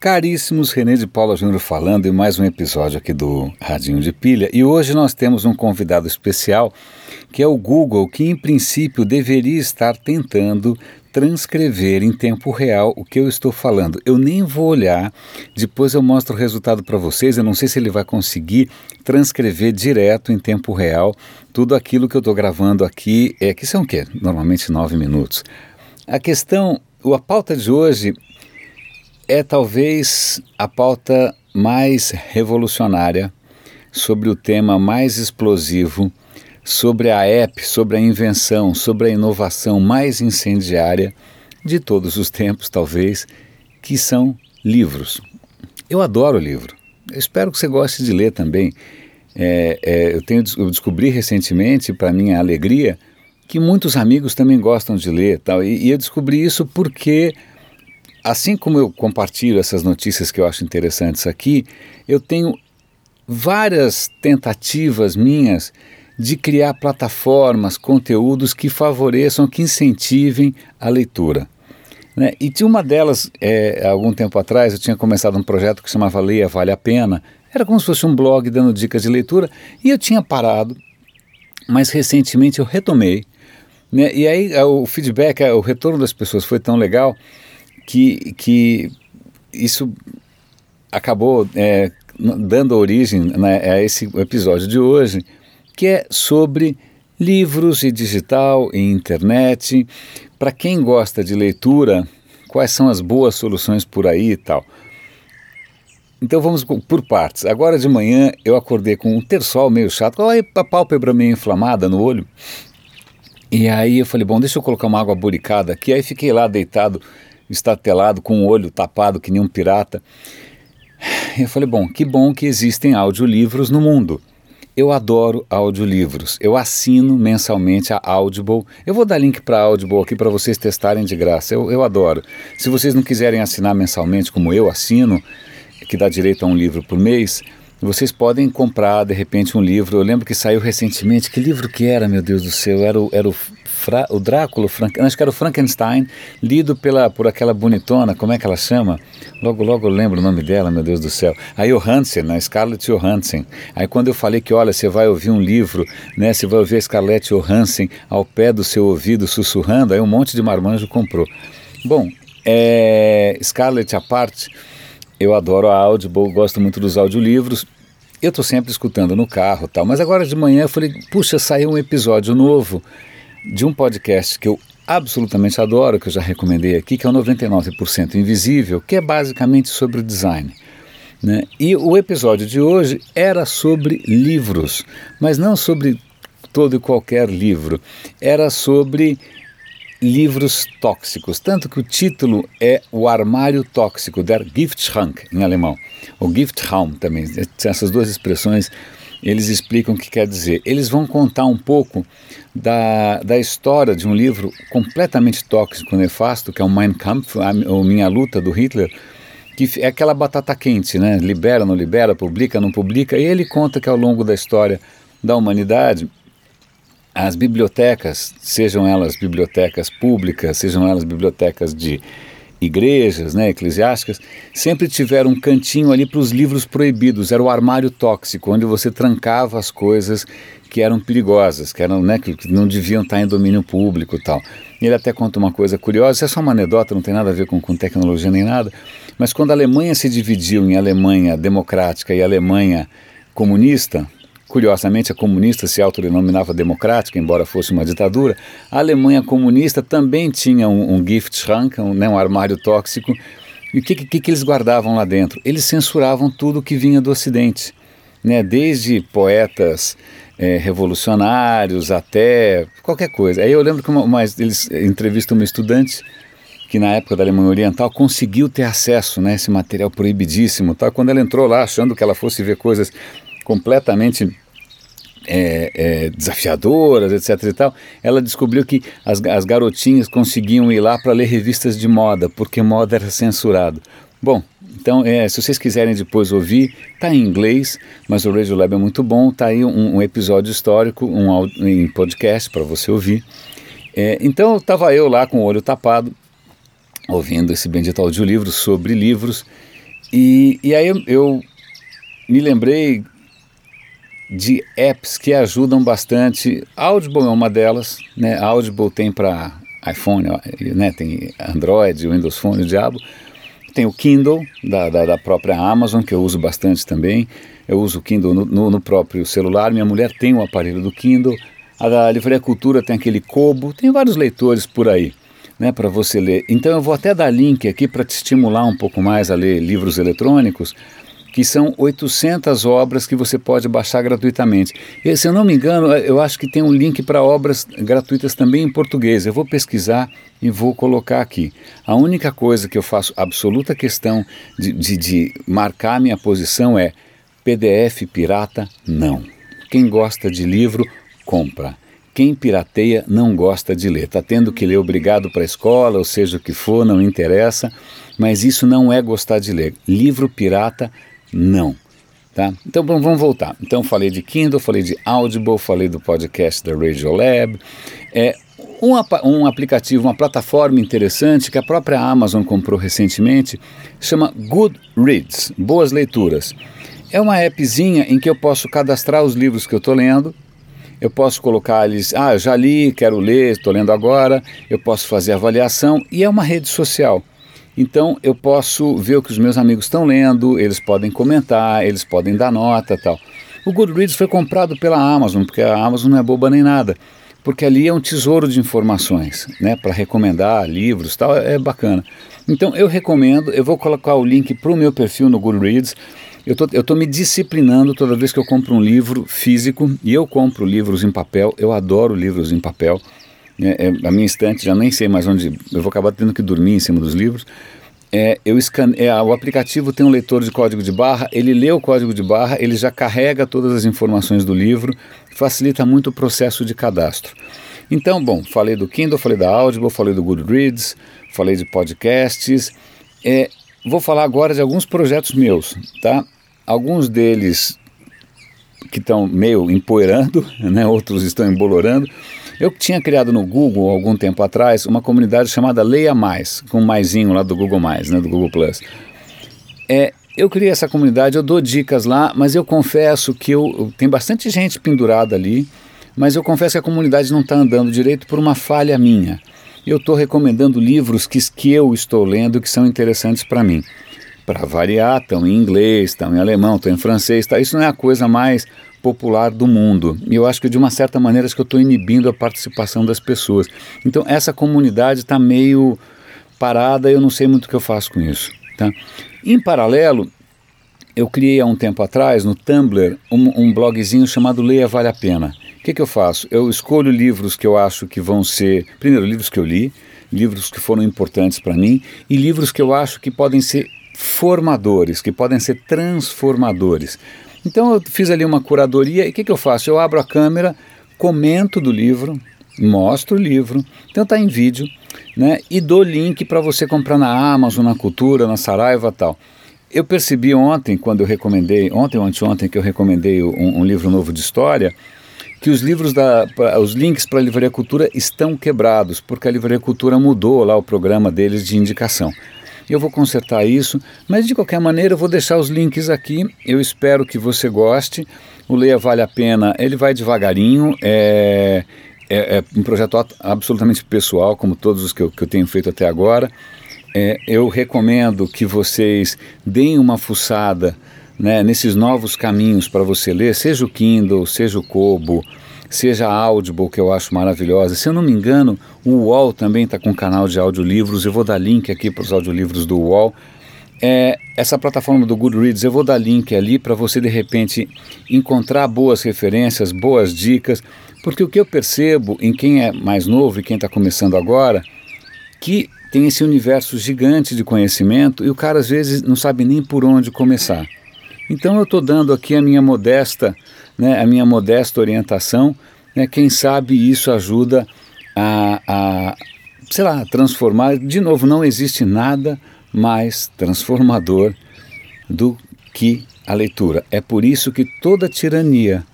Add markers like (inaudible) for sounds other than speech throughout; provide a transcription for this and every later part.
Caríssimos, René de Paula Júnior falando em mais um episódio aqui do Radinho de Pilha. E hoje nós temos um convidado especial, que é o Google, que em princípio deveria estar tentando transcrever em tempo real o que eu estou falando. Eu nem vou olhar, depois eu mostro o resultado para vocês. Eu não sei se ele vai conseguir transcrever direto em tempo real tudo aquilo que eu estou gravando aqui. É que são o quê? Normalmente nove minutos. A questão, a pauta de hoje é talvez a pauta mais revolucionária sobre o tema mais explosivo, sobre a app, sobre a invenção, sobre a inovação mais incendiária de todos os tempos, talvez, que são livros. Eu adoro livro. Eu espero que você goste de ler também. É, é, eu, tenho, eu descobri recentemente, para minha alegria, que muitos amigos também gostam de ler. Tal, e, e eu descobri isso porque assim como eu compartilho essas notícias que eu acho interessantes aqui, eu tenho várias tentativas minhas de criar plataformas, conteúdos que favoreçam, que incentivem a leitura. Né? E tinha uma delas, é, algum tempo atrás, eu tinha começado um projeto que chamava Leia Vale a Pena. Era como se fosse um blog dando dicas de leitura e eu tinha parado, mas recentemente eu retomei. Né? E aí o feedback, o retorno das pessoas foi tão legal que, que isso acabou é, dando origem né, a esse episódio de hoje, que é sobre livros e digital e internet. Para quem gosta de leitura, quais são as boas soluções por aí e tal. Então vamos por partes. Agora de manhã eu acordei com um terçol meio chato, a pálpebra meio inflamada no olho. E aí eu falei, bom, deixa eu colocar uma água buricada aqui. Aí fiquei lá deitado estatelado, com o olho tapado que nem um pirata. Eu falei, bom, que bom que existem audiolivros no mundo. Eu adoro audiolivros. Eu assino mensalmente a Audible. Eu vou dar link para a Audible aqui para vocês testarem de graça. Eu, eu adoro. Se vocês não quiserem assinar mensalmente, como eu assino, que dá direito a um livro por mês, vocês podem comprar de repente um livro. Eu lembro que saiu recentemente. Que livro que era, meu Deus do céu? Era o, era o Fra, o Drácula, Frank, acho que era o Frankenstein, lido pela, por aquela bonitona, como é que ela chama? Logo, logo eu lembro o nome dela, meu Deus do céu. A Johansen, a Scarlett Johansson. Aí quando eu falei que, olha, você vai ouvir um livro, né, você vai ouvir a Scarlett Johansson ao pé do seu ouvido sussurrando, aí um monte de marmanjo comprou. Bom, é, Scarlett à parte, eu adoro a Audible, gosto muito dos audiolivros, eu estou sempre escutando no carro tal, mas agora de manhã eu falei, puxa, saiu um episódio novo de um podcast que eu absolutamente adoro, que eu já recomendei aqui, que é o 99% Invisível, que é basicamente sobre design. Né? E o episódio de hoje era sobre livros, mas não sobre todo e qualquer livro, era sobre livros tóxicos, tanto que o título é O Armário Tóxico, Der Giftschrank, em alemão, ou Giftraum também, essas duas expressões eles explicam o que quer dizer. Eles vão contar um pouco da, da história de um livro completamente tóxico, nefasto, que é o Mein Kampf, ou Minha Luta, do Hitler, que é aquela batata quente, né? libera, não libera, publica, não publica, e ele conta que ao longo da história da humanidade, as bibliotecas, sejam elas bibliotecas públicas, sejam elas bibliotecas de igrejas né, eclesiásticas sempre tiveram um cantinho ali para os livros proibidos, era o armário tóxico, onde você trancava as coisas que eram perigosas, que, eram, né, que não deviam estar em domínio público tal. Ele até conta uma coisa curiosa, isso é só uma anedota, não tem nada a ver com, com tecnologia nem nada, mas quando a Alemanha se dividiu em Alemanha democrática e Alemanha comunista, Curiosamente, a comunista se autodenominava democrática, embora fosse uma ditadura. A Alemanha comunista também tinha um, um Giftschrank, um, né, um armário tóxico. E o que, que, que eles guardavam lá dentro? Eles censuravam tudo que vinha do Ocidente, né, desde poetas é, revolucionários até qualquer coisa. Aí eu lembro que uma, uma, eles entrevistam uma estudante que na época da Alemanha Oriental conseguiu ter acesso né, a esse material proibidíssimo. Tá? Quando ela entrou lá achando que ela fosse ver coisas completamente é, é, desafiadoras, etc. e tal, ela descobriu que as, as garotinhas conseguiam ir lá para ler revistas de moda, porque moda era censurado. Bom, então, é, se vocês quiserem depois ouvir, tá em inglês, mas o Radio Lab é muito bom. Tá aí um, um episódio histórico, um em podcast para você ouvir. É, então, estava eu lá com o olho tapado, ouvindo esse bendito audiolivro sobre livros E, e aí eu, eu me lembrei de apps que ajudam bastante. Audible é uma delas, né? Audible tem para iPhone, né? tem Android, Windows Phone, o diabo. Tem o Kindle da, da, da, própria Amazon, que eu uso bastante também. Eu uso o Kindle no, no, no próprio celular. Minha mulher tem o um aparelho do Kindle. A da Livraria Cultura tem aquele Kobo. Tem vários leitores por aí né, para você ler. Então eu vou até dar link aqui para te estimular um pouco mais a ler livros eletrônicos que são 800 obras que você pode baixar gratuitamente. E, se eu não me engano, eu acho que tem um link para obras gratuitas também em português. Eu vou pesquisar e vou colocar aqui. A única coisa que eu faço absoluta questão de, de, de marcar minha posição é PDF pirata, não. Quem gosta de livro, compra. Quem pirateia não gosta de ler. Está tendo que ler obrigado para a escola, ou seja o que for, não interessa. Mas isso não é gostar de ler. Livro pirata não. Tá? Então vamos voltar. Então falei de Kindle, falei de Audible, falei do podcast da Radiolab. É, um, um aplicativo, uma plataforma interessante que a própria Amazon comprou recentemente, chama Goodreads, Boas Leituras. É uma appzinha em que eu posso cadastrar os livros que eu estou lendo, eu posso colocar eles, ah, já li, quero ler, estou lendo agora, eu posso fazer avaliação e é uma rede social. Então eu posso ver o que os meus amigos estão lendo, eles podem comentar, eles podem dar nota tal. O Goodreads foi comprado pela Amazon, porque a Amazon não é boba nem nada, porque ali é um tesouro de informações, né, para recomendar livros tal, é, é bacana. Então eu recomendo, eu vou colocar o link para o meu perfil no Goodreads. Eu tô, estou tô me disciplinando toda vez que eu compro um livro físico, e eu compro livros em papel, eu adoro livros em papel. É, é, a minha estante já nem sei mais onde. Eu vou acabar tendo que dormir em cima dos livros. É, eu escane... É, o aplicativo tem um leitor de código de barra, ele lê o código de barra, ele já carrega todas as informações do livro, facilita muito o processo de cadastro. Então, bom, falei do Kindle, falei da Audible, falei do Goodreads, falei de podcasts. É, vou falar agora de alguns projetos meus, tá? Alguns deles que estão meio empoeirando, (laughs) né? outros estão embolorando. Eu tinha criado no Google algum tempo atrás uma comunidade chamada Leia Mais, com maisinho lá do Google Mais, né, do Google Plus. É, eu criei essa comunidade, eu dou dicas lá, mas eu confesso que eu, eu tem bastante gente pendurada ali, mas eu confesso que a comunidade não está andando direito por uma falha minha. Eu estou recomendando livros que, que eu estou lendo que são interessantes para mim. Para variar, estão em inglês, estão em alemão, estão em francês, tá? isso não é a coisa mais popular do mundo. E eu acho que de uma certa maneira acho que eu estou inibindo a participação das pessoas. Então essa comunidade está meio parada, eu não sei muito o que eu faço com isso. Tá? Em paralelo, eu criei há um tempo atrás no Tumblr um, um blogzinho chamado Leia Vale a Pena. O que, que eu faço? Eu escolho livros que eu acho que vão ser, primeiro, livros que eu li, livros que foram importantes para mim e livros que eu acho que podem ser formadores, que podem ser transformadores. Então eu fiz ali uma curadoria e o que, que eu faço? Eu abro a câmera, comento do livro, mostro o livro, então está em vídeo, né? E dou link para você comprar na Amazon, na Cultura, na Saraiva tal. Eu percebi ontem, quando eu recomendei, ontem ou anteontem que eu recomendei um, um livro novo de história, que os livros da, os links para a Livraria Cultura estão quebrados, porque a Livraria Cultura mudou lá o programa deles de indicação eu vou consertar isso, mas de qualquer maneira eu vou deixar os links aqui, eu espero que você goste, o Leia Vale a Pena, ele vai devagarinho, é, é, é um projeto absolutamente pessoal, como todos os que eu, que eu tenho feito até agora, é, eu recomendo que vocês deem uma fuçada né, nesses novos caminhos para você ler, seja o Kindle, seja o Kobo, seja a Audible, que eu acho maravilhosa. Se eu não me engano, o UOL também está com um canal de audiolivros. Eu vou dar link aqui para os audiolivros do UOL. É, essa plataforma do Goodreads, eu vou dar link ali para você de repente encontrar boas referências, boas dicas, porque o que eu percebo em quem é mais novo e quem está começando agora, que tem esse universo gigante de conhecimento e o cara às vezes não sabe nem por onde começar. Então eu estou dando aqui a minha modesta né, a minha modesta orientação, né, quem sabe isso ajuda a, a, sei lá, transformar. De novo, não existe nada mais transformador do que a leitura. É por isso que toda tirania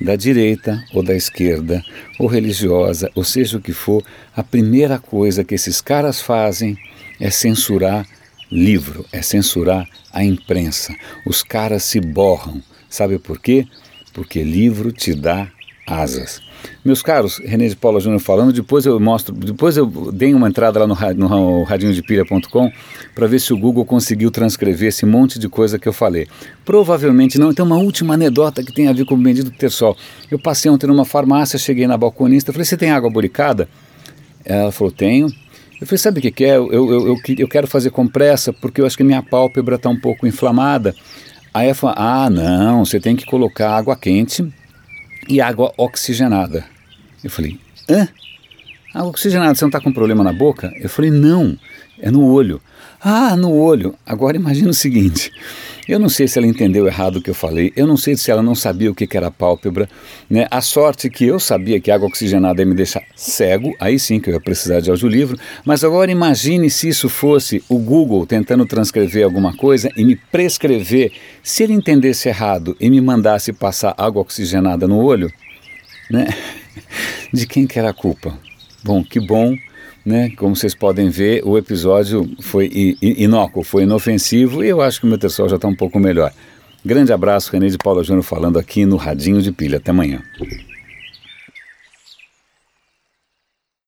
da direita ou da esquerda, ou religiosa, ou seja o que for, a primeira coisa que esses caras fazem é censurar livro, é censurar a imprensa. Os caras se borram. Sabe por quê? Porque livro te dá asas. Meus caros, René de Paula Júnior falando, depois eu mostro, depois eu dei uma entrada lá no, no radinhodepilha.com para ver se o Google conseguiu transcrever esse monte de coisa que eu falei. Provavelmente não. Então, uma última anedota que tem a ver com o bendito Tersol. Eu passei ontem numa farmácia, cheguei na balconista, falei, você tem água boricada? Ela falou, tenho. Eu falei, sabe o que, que é? Eu, eu, eu, eu, quero fazer compressa porque eu acho que minha pálpebra está um pouco inflamada. Aí ela falou, ah, não, você tem que colocar água quente e água oxigenada. Eu falei, hã? Água oxigenada, você não está com problema na boca? Eu falei, não, é no olho. Ah, no olho. Agora imagina o seguinte: eu não sei se ela entendeu errado o que eu falei, eu não sei se ela não sabia o que era pálpebra. Né? A sorte que eu sabia que água oxigenada ia me deixar cego, aí sim que eu ia precisar de audiolivro. Mas agora imagine se isso fosse o Google tentando transcrever alguma coisa e me prescrever. Se ele entendesse errado e me mandasse passar água oxigenada no olho, né? (laughs) de quem que era a culpa? Bom, que bom né? Como vocês podem ver, o episódio foi inócuo, foi inofensivo e eu acho que o meu pessoal já está um pouco melhor. Grande abraço, René de Paula Júnior falando aqui no Radinho de Pilha. Até amanhã.